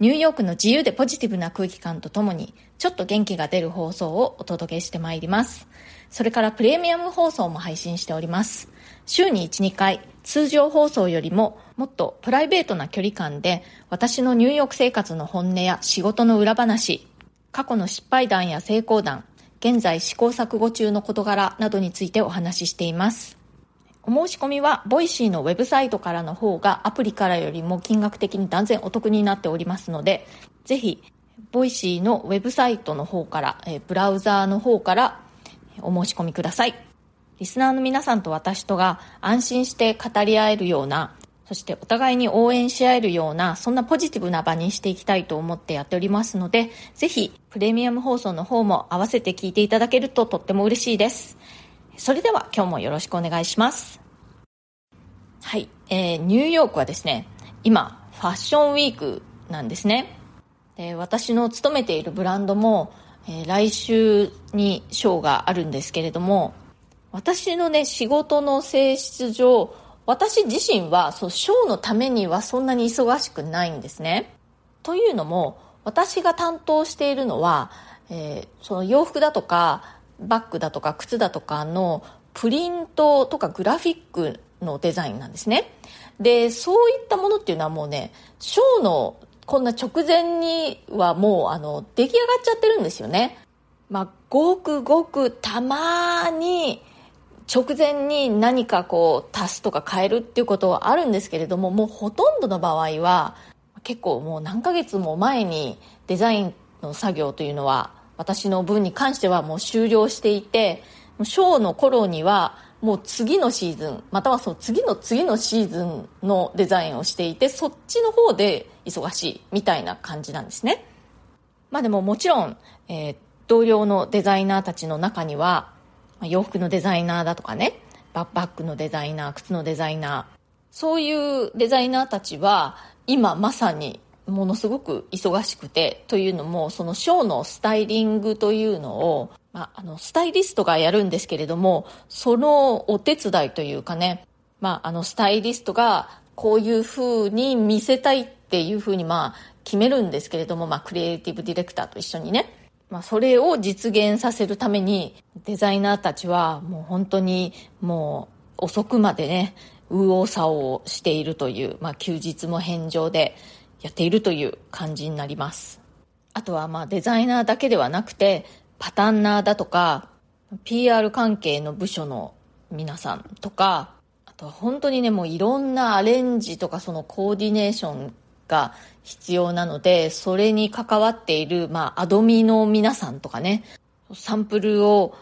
ニューヨークの自由でポジティブな空気感とともに、ちょっと元気が出る放送をお届けしてまいります。それからプレミアム放送も配信しております。週に1、2回、通常放送よりももっとプライベートな距離感で、私のニューヨーク生活の本音や仕事の裏話、過去の失敗談や成功談、現在試行錯誤中の事柄などについてお話ししています。お申し込みは、ボイシーのウェブサイトからの方がアプリからよりも金額的に断然お得になっておりますので、ぜひ、ボイシーのウェブサイトの方から、えブラウザーの方からお申し込みください。リスナーの皆さんと私とが安心して語り合えるような、そしてお互いに応援し合えるような、そんなポジティブな場にしていきたいと思ってやっておりますので、ぜひプレミアム放送の方も合わせて聞いていただけるととっても嬉しいです。それでは今日もよろしくお願いします。はい、えー、ニューヨークはですね、今、ファッションウィークなんですね。で私の勤めているブランドも、えー、来週にショーがあるんですけれども、私のね、仕事の性質上、私自身は、そう、ショーのためにはそんなに忙しくないんですね。というのも、私が担当しているのは、えー、その洋服だとか、バッグだとか、靴だとかのプリントとかグラフィックのデザインなんですね。で、そういったものっていうのはもうね、ショーのこんな直前にはもうあの、出来上がっちゃってるんですよね。まあ、ごくごくたまに直前に何かこう足すとか変えるっていうことはあるんですけれども、もうほとんどの場合は結構もう何ヶ月も前にデザインの作業というのは私の分に関してはもう終了していて、ショーの頃にはもう次のシーズンまたはその次の次のシーズンのデザインをしていてそっちの方で忙しいみたいな感じなんですね。まあでももちろん、えー、同僚のデザイナーたちの中には、洋服のデザイナーだとかねバッグのデザイナー靴のデザイナーそういうデザイナーたちは今まさにものすごく忙しくてというのもそのショーのスタイリングというのをまあ、あの、スタイリストがやるんですけれども、そのお手伝いというかね、まあ、あの、スタイリストがこういう風に見せたいっていう風に、まあ、決めるんですけれども、まあ、クリエイティブディレクターと一緒にね、まあ、それを実現させるために、デザイナーたちはもう本当にもう遅くまでね、右往左往しているという、まあ、休日も返上でやっているという感じになります。あとはまあデザイナーだけではなくて、パタンナーだとか、PR 関係の部署の皆さんとか、あとは本当にね、もういろんなアレンジとかそのコーディネーションが必要なので、それに関わっている、まあ、アドミの皆さんとかね、サンプルを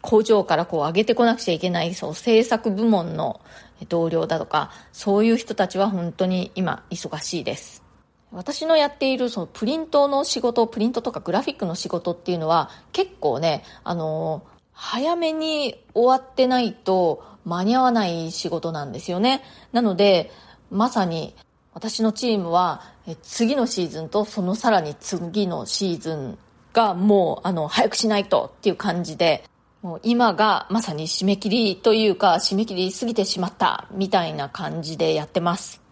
工場からこう上げてこなくちゃいけない、そう、制作部門の同僚だとか、そういう人たちは本当に今忙しいです。私のやっているそのプリントの仕事、プリントとかグラフィックの仕事っていうのは結構ね、あの早めに終わってないと間に合わない仕事なんですよね。なので、まさに私のチームは次のシーズンとそのさらに次のシーズンがもうあの早くしないとっていう感じでもう今がまさに締め切りというか締め切り過ぎてしまったみたいな感じでやってます。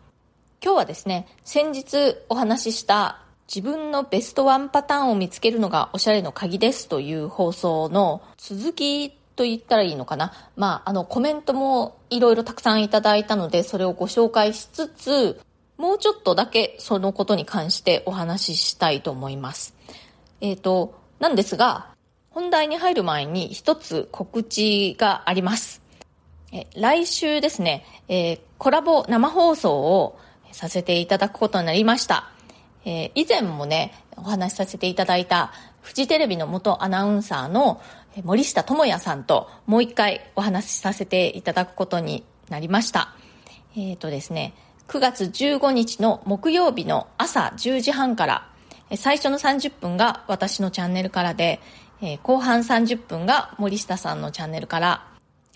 今日はですね、先日お話しした自分のベストワンパターンを見つけるのがおしゃれの鍵ですという放送の続きと言ったらいいのかな。まあ、あのコメントもいろいろたくさんいただいたので、それをご紹介しつつ、もうちょっとだけそのことに関してお話ししたいと思います。えっ、ー、と、なんですが、本題に入る前に一つ告知があります。え来週ですね、えー、コラボ生放送をさせていただくことになりました。えー、以前もね、お話しさせていただいたフジテレビの元アナウンサーの森下智也さんともう一回お話しさせていただくことになりました。えっ、ー、とですね、9月15日の木曜日の朝10時半から最初の30分が私のチャンネルからでえー、後半30分が森下さんのチャンネルから、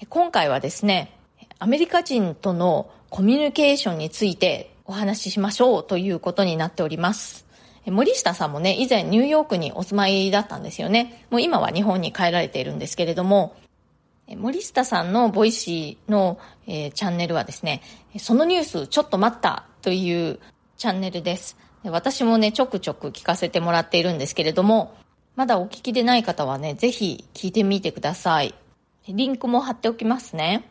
今回はですね、アメリカ人とのコミュニケーションについてお話ししましょうということになっております。森下さんもね、以前ニューヨークにお住まいだったんですよね。もう今は日本に帰られているんですけれども、森下さんのボイシーの、えー、チャンネルはですね、そのニュースちょっと待ったというチャンネルです。私もね、ちょくちょく聞かせてもらっているんですけれども、まだお聞きでない方はね、ぜひ聞いてみてください。リンクも貼っておきますね。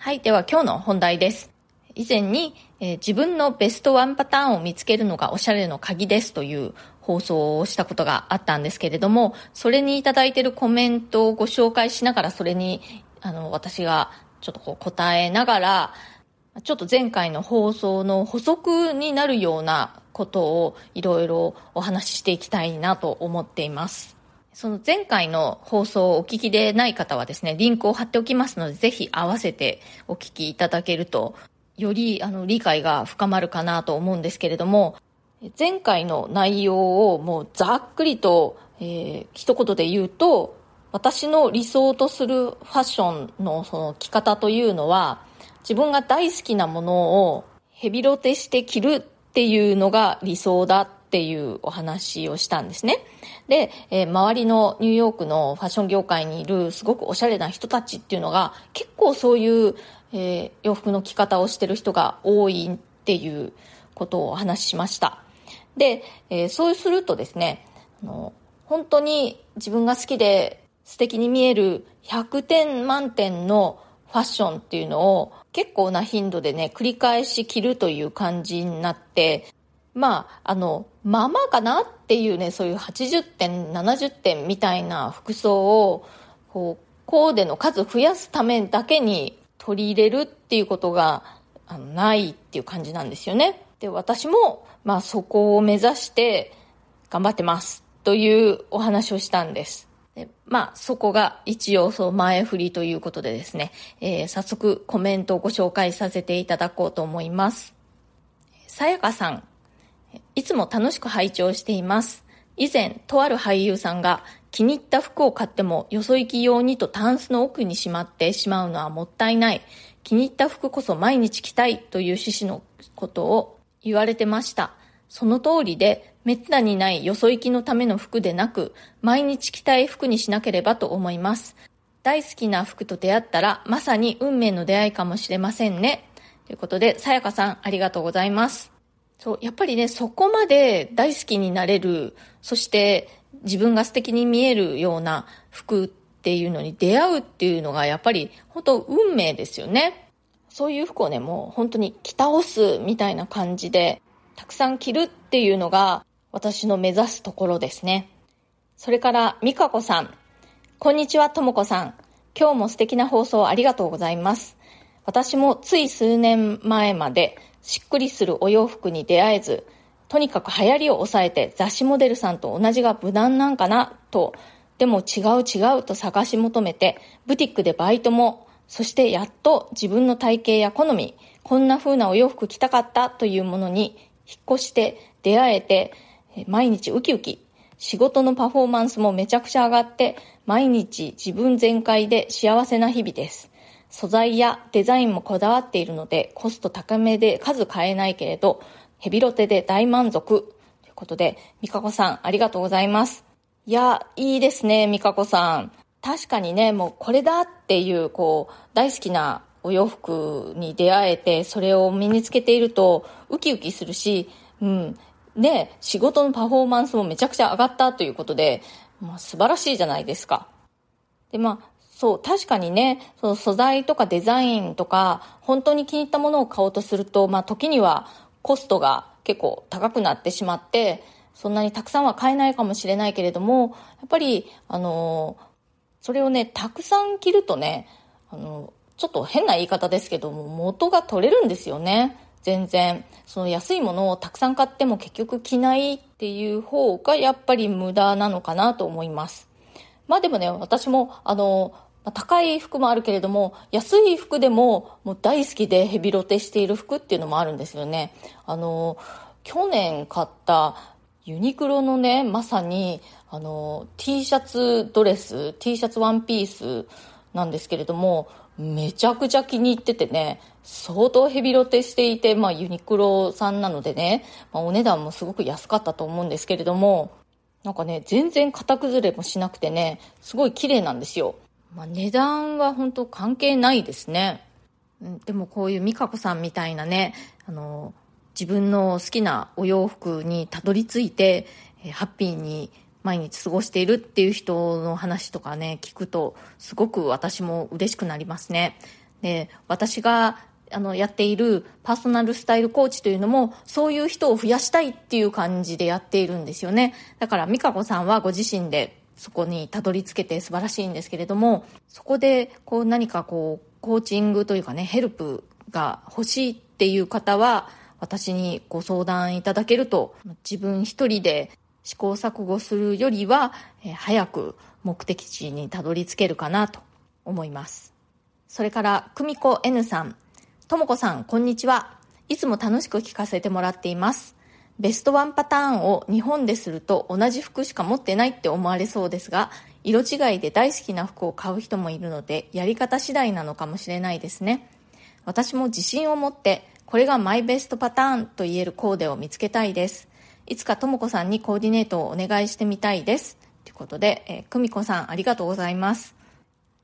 はい、では今日の本題です。以前に、えー、自分のベストワンパターンを見つけるのがおしゃれの鍵ですという放送をしたことがあったんですけれども、それにいただいているコメントをご紹介しながら、それに、あの、私がちょっとこう答えながら、ちょっと前回の放送の補足になるようなことをいろいろお話ししていきたいなと思っています。その前回の放送をお聞きでない方はですね、リンクを貼っておきますので、ぜひ合わせてお聞きいただけると、よりあの理解が深まるかなと思うんですけれども、前回の内容をもうざっくりと、えー、一言で言うと、私の理想とするファッションのその着方というのは、自分が大好きなものをヘビロテして着るっていうのが理想だっていうお話をしたんですね。で、えー、周りのニューヨークのファッション業界にいるすごくおしゃれな人たちっていうのが結構そういう、えー、洋服の着方をしてる人が多いっていうことをお話ししました。で、えー、そうするとですね、あの本当に自分が好きで素敵に見える100点満点のファッションっていうのを結構な頻度でね、繰り返し着るという感じになって、まあ、あの、まあまあかなっていうね、そういう80点、70点みたいな服装を、こう、コーデの数増やすためだけに取り入れるっていうことがあのないっていう感じなんですよね。で、私も、まあそこを目指して頑張ってますというお話をしたんです。でまあ、そこが一応そう前振りということでですね、えー、早速コメントをご紹介させていただこうと思います。さやかさん、いつも楽しく拝聴しています。以前、とある俳優さんが気に入った服を買ってもよそ行き用にとタンスの奥にしまってしまうのはもったいない。気に入った服こそ毎日着たいという趣旨のことを言われてました。その通りで、めったにないよそ行きのための服でなく、毎日着たい服にしなければと思います。大好きな服と出会ったら、まさに運命の出会いかもしれませんね。ということで、さやかさん、ありがとうございます。そう、やっぱりね、そこまで大好きになれる、そして自分が素敵に見えるような服っていうのに出会うっていうのが、やっぱり本当運命ですよね。そういう服をね、もう本当に着倒すみたいな感じで、たくさん着るっていうのが、私の目指すところですね。それから、みかこさん。こんにちは、ともこさん。今日も素敵な放送ありがとうございます。私もつい数年前までしっくりするお洋服に出会えず、とにかく流行りを抑えて雑誌モデルさんと同じが無難なんかなと、でも違う違うと探し求めて、ブティックでバイトも、そしてやっと自分の体型や好み、こんな風なお洋服着たかったというものに引っ越して出会えて、毎日ウキウキ。仕事のパフォーマンスもめちゃくちゃ上がって、毎日自分全開で幸せな日々です。素材やデザインもこだわっているので、コスト高めで数買えないけれど、ヘビロテで大満足。ということで、ミカコさん、ありがとうございます。いや、いいですね、ミカコさん。確かにね、もうこれだっていう、こう、大好きなお洋服に出会えて、それを身につけていると、ウキウキするし、うん、で、仕事のパフォーマンスもめちゃくちゃ上がったということで、まあ、素晴らしいじゃないですか。で、まあ、そう、確かにね、その素材とかデザインとか、本当に気に入ったものを買おうとすると、まあ、時にはコストが結構高くなってしまって、そんなにたくさんは買えないかもしれないけれども、やっぱり、あのそれをね、たくさん着るとね、あのちょっと変な言い方ですけども、元が取れるんですよね。全然その安いものをたくさん買っても結局着ないっていう方がやっぱり無駄なのかなと思いますまあでもね私もあの高い服もあるけれども安い服でももう大好きでヘビロテしている服っていうのもあるんですよね。あの去年買ったユニクロのねまさにあの T シャツドレス T シャツワンピースなんですけれどもめちゃくちゃ気に入っててね相当ヘビロテしていて、まあ、ユニクロさんなのでね、まあ、お値段もすごく安かったと思うんですけれどもなんかね全然型崩れもしなくてねすごい綺麗なんですよ、まあ、値段は本当関係ないですねでもこういう美香子さんみたいなねあの自分の好きなお洋服にたどり着いてハッピーに毎日過ごしているっていう人の話とかね、聞くと、すごく私も嬉しくなりますね。で、私があの、やっているパーソナルスタイルコーチというのも、そういう人を増やしたいっていう感じでやっているんですよね。だから、美香子さんはご自身でそこにたどり着けて素晴らしいんですけれども、そこで、こう何かこう、コーチングというかね、ヘルプが欲しいっていう方は、私にご相談いただけると、自分一人で試行錯誤するよりは、え早く目的地にたどり着けるかなと思います。それから、久美子 N さん、ともこさん、こんにちは。いつも楽しく聞かせてもらっています。ベストワンパターンを日本ですると同じ服しか持ってないって思われそうですが、色違いで大好きな服を買う人もいるので、やり方次第なのかもしれないですね。私も自信を持って、これがマイベストパターンと言えるコーデを見つけたいです。いつかともこさんにコーディネートをお願いしてみたいです。ということで、えー、久美子さんありがとうございます。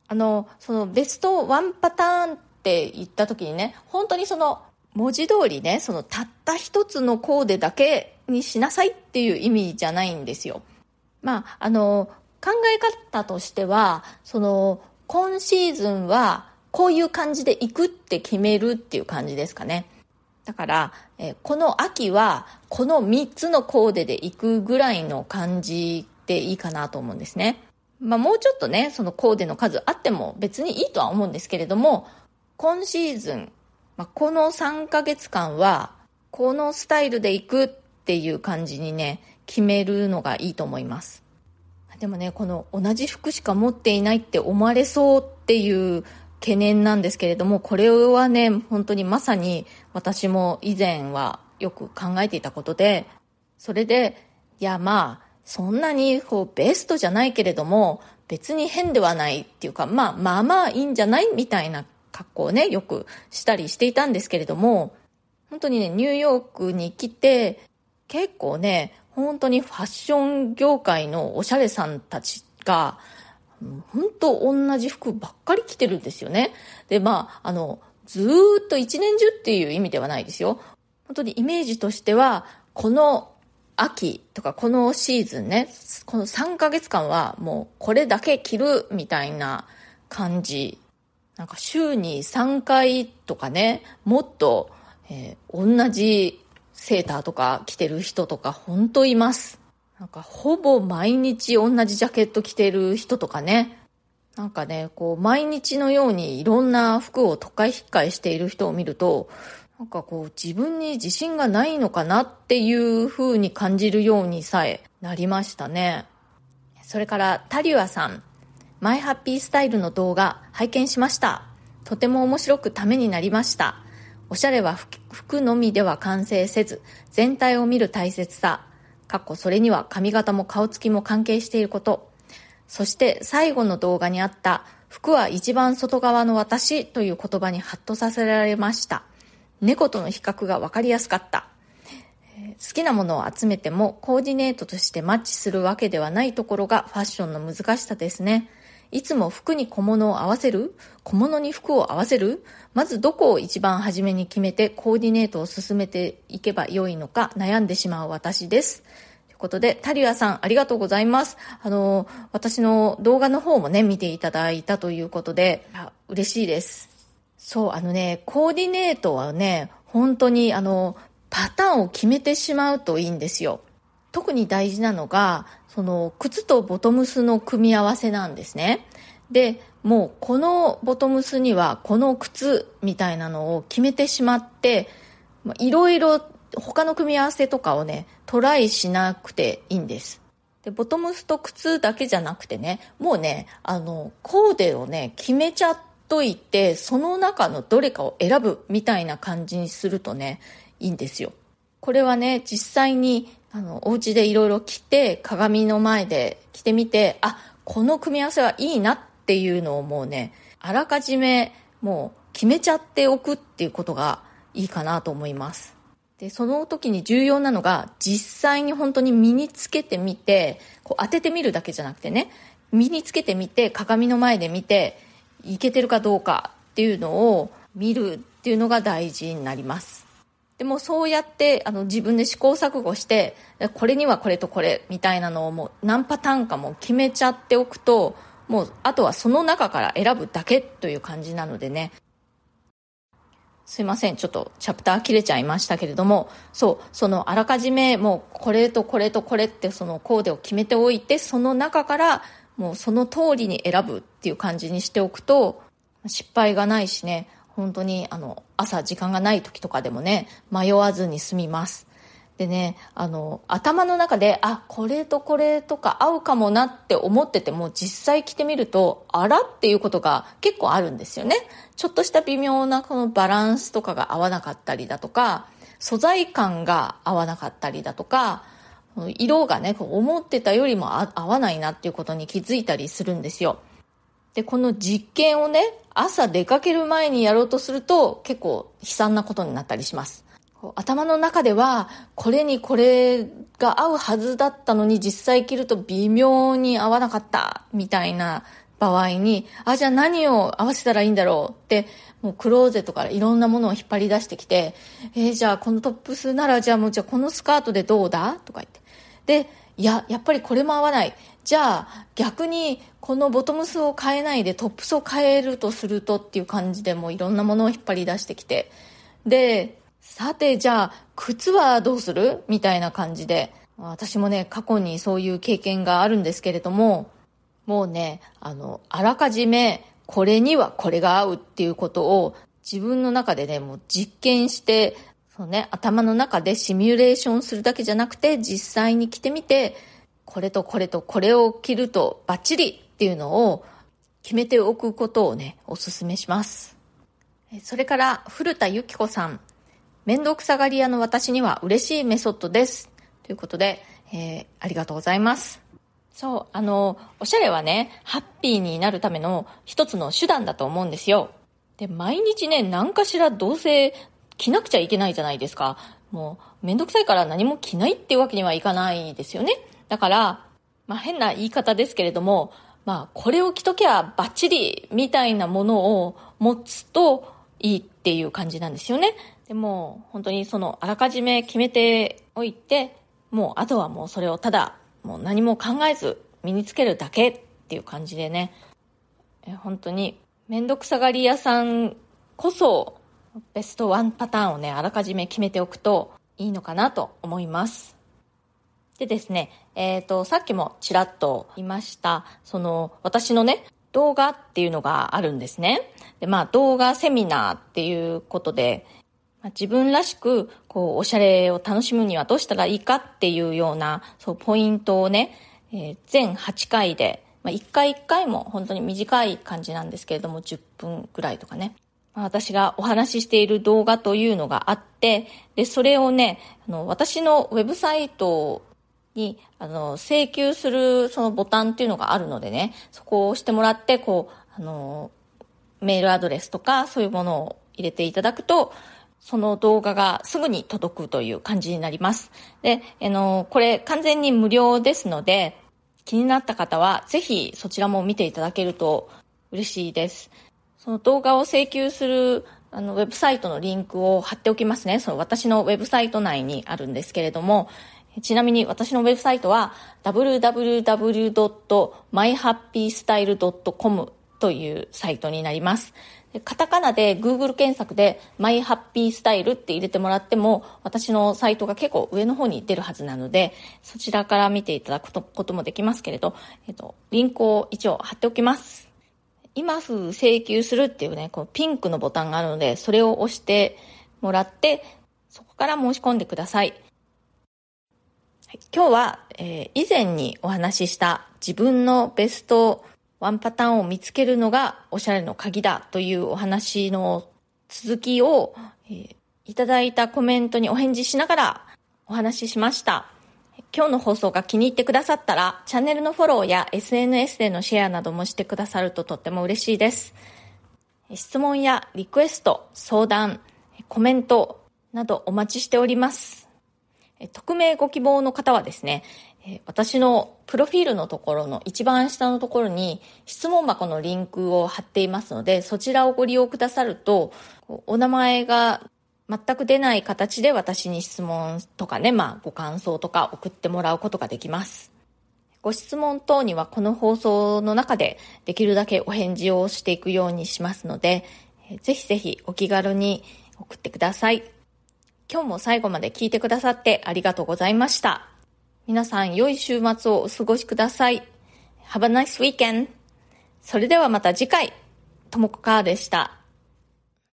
あの、そのベストワンパターンって言った時にね、本当にその文字通りね、そのたった一つのコーデだけにしなさいっていう意味じゃないんですよ。まあ、あの、考え方としては、その、今シーズンはこういう感じで行くって決めるっていう感じですかね。だから、えこの秋はこの3つのコーデで行くぐらいの感じでいいかなと思うんですね。まあもうちょっとね、そのコーデの数あっても別にいいとは思うんですけれども、今シーズン、まあ、この3ヶ月間はこのスタイルで行くっていう感じにね、決めるのがいいと思います。でもね、この同じ服しか持っていないって思われそうっていう懸念なんですけれども、これはね、本当にまさに私も以前はよく考えていたことで、それで、いやまあ、そんなにこうベストじゃないけれども、別に変ではないっていうか、まあまあまあいいんじゃないみたいな格好をね、よくしたりしていたんですけれども、本当にね、ニューヨークに来て、結構ね、本当にファッション業界のおしゃれさんたちが、本当同じ服ばっかり着てるんですよね。で、まあ、あの、ずっと一年中っていう意味ではないですよ。本当にイメージとしては、この秋とかこのシーズンね、この3ヶ月間はもうこれだけ着るみたいな感じ。なんか週に3回とかね、もっと、えー、同じセーターとか着てる人とか本当います。なんかほぼ毎日同じジャケット着てる人とかね、なんかね、こう毎日のようにいろんな服を都会引っかえしている人を見ると、なんかこう自分に自信がないのかなっていう風に感じるようにさえなりましたね。それからタリュアさん、マイハッピースタイルの動画拝見しました。とても面白くためになりました。おしゃれは服のみでは完成せず、全体を見る大切さ、かっこそれには髪型も顔つきも関係していること。そして最後の動画にあった服は一番外側の私という言葉にハッとさせられました。猫との比較がわかりやすかった。好きなものを集めてもコーディネートとしてマッチするわけではないところがファッションの難しさですね。いつも服に小物を合わせる？小物に服を合わせる？まずどこを一番初めに決めてコーディネートを進めていけばよいのか悩んでしまう私です。ということで、タリアさんありがとうございます。あの、私の動画の方もね、見ていただいたということで、嬉しいです。そう、あのね、コーディネートはね、本当にあの、パターンを決めてしまうといいんですよ。特に大事なのが、その、靴とボトムスの組み合わせなんですね。で、もうこのボトムスにはこの靴みたいなのを決めてしまって、いろいろ他の組み合わせとかをね、トライしなくていいんです。で、ボトムスと靴だけじゃなくてね、もうね、あの、コーデをね、決めちゃっといて、その中のどれかを選ぶみたいな感じにするとね、いいんですよ。これはね、実際にあの、お家でいろいろ着て、鏡の前で着てみて、あ、この組み合わせはいいなっていうのをもうね、あらかじめもう決めちゃっておくっていうことがいいかなと思います。で、その時に重要なのが、実際に本当に身につけてみて、こう当ててみるだけじゃなくてね、身につけてみて、鏡の前で見て、いけてるかどうかっていうのを見るっていうのが大事になります。でもそうやってあの自分で試行錯誤してこれにはこれとこれみたいなのをもう何パターンかも決めちゃっておくともうあとはその中から選ぶだけという感じなのでね。すいません。ちょっとチャプター切れちゃいましたけれどもそうそのあらかじめもうこれとこれとこれってそのコーデを決めておいてその中からもうその通りに選ぶっていう感じにしておくと失敗がないしね。本当にあの朝時間がない時とかでもね迷わずに済みます。でねあの頭の中であこれとこれとか合うかもなって思ってても実際着てみるとあら？っていうことが結構あるんですよね。ちょっとした微妙なこのバランスとかが合わなかったりだとか素材感が合わなかったりだとか色がね思ってたよりも合わないなっていうことに気づいたりするんですよ。でこの実験をね朝出かける前にやろうとすると結構悲惨なことになったりします。頭の中ではこれにこれが合うはずだったのに実際着ると微妙に合わなかったみたいな場合に、あ、じゃあ何を合わせたらいいんだろうって、もうクローゼットからいろんなものを引っ張り出してきて、えー、じゃあこのトップスならじゃあもうじゃあこのスカートでどうだ？とか言って。で、いや、やっぱりこれも合わない。じゃあ逆にこのボトムスを変えないでトップスを変えるとするとっていう感じでもういろんなものを引っ張り出してきて。でさてじゃあ靴はどうするみたいな感じで。私もね過去にそういう経験があるんですけれどももうねあのあらかじめこれにはこれが合うっていうことを自分の中でねもう実験してそうね頭の中でシミュレーションするだけじゃなくて実際に着てみてこれとこれとこれを着るとバッチリっていうのを決めておくことをね、お勧めします。それから古田由紀子さん。面倒くさがり屋の私には嬉しいメソッドです。ということで、えー、ありがとうございます。そう、あの、おしゃれはね、ハッピーになるための一つの手段だと思うんですよ。で、毎日ね、何かしらどうせ着なくちゃいけないじゃないですか。もう、めんどくさいから何も着ないっていうわけにはいかないですよね。だから、まあ変な言い方ですけれども、まあこれを着ときゃバッチリみたいなものを持つといいっていう感じなんですよね。でも本当にそのあらかじめ決めておいて、もうあとはもうそれをただもう何も考えず身につけるだけっていう感じでね、え本当にめんどくさがり屋さんこそベストワンパターンをね、あらかじめ決めておくといいのかなと思います。でですね、えっ、ー、と、さっきもちらっと言いました、その、私のね、動画っていうのがあるんですね。で、まあ、動画セミナーっていうことで、まあ、自分らしく、こう、おしゃれを楽しむにはどうしたらいいかっていうような、そう、ポイントをね、えー、全8回で、まあ、1回1回も本当に短い感じなんですけれども、10分ぐらいとかね。ま、私がお話ししている動画というのがあって、で、それをね、あの、私のウェブサイトに、あの、請求するそのボタンっていうのがあるのでね、そこを押してもらって、こう、あの、メールアドレスとかそういうものを入れていただくと、その動画がすぐに届くという感じになります。で、あの、これ完全に無料ですので、気になった方はぜひそちらも見ていただけると嬉しいです。その動画を請求するあの、ウェブサイトのリンクを貼っておきますね。その私のウェブサイト内にあるんですけれども、ちなみに私のウェブサイトは www.myhappystyle.com というサイトになります。カタカナで Google 検索で myhappystyle って入れてもらっても私のサイトが結構上の方に出るはずなのでそちらから見ていただくこともできますけれど、えっと、リンクを一応貼っておきます。今すぐ請求するっていうね、このピンクのボタンがあるので、それを押してもらって、そこから申し込んでください。今日は、えー、以前にお話しした自分のベストワンパターンを見つけるのがおしゃれの鍵だというお話の続きを、えー、いただいたコメントにお返事しながらお話ししました。今日の放送が気に入ってくださったら、チャンネルのフォローや SNS でのシェアなどもしてくださるととっても嬉しいです。質問やリクエスト、相談、コメントなどお待ちしております。匿名ご希望の方はですね、私のプロフィールのところの一番下のところに質問箱のリンクを貼っていますので、そちらをご利用くださると、お名前が全く出ない形で私に質問とかね、まあご感想とか送ってもらうことができます。ご質問等にはこの放送の中でできるだけお返事をしていくようにしますので、ぜひぜひお気軽に送ってください。今日も最後まで聞いてくださってありがとうございました。皆さん良い週末をお過ごしください。Have a nice weekend! それではまた次回、ともこかーでした。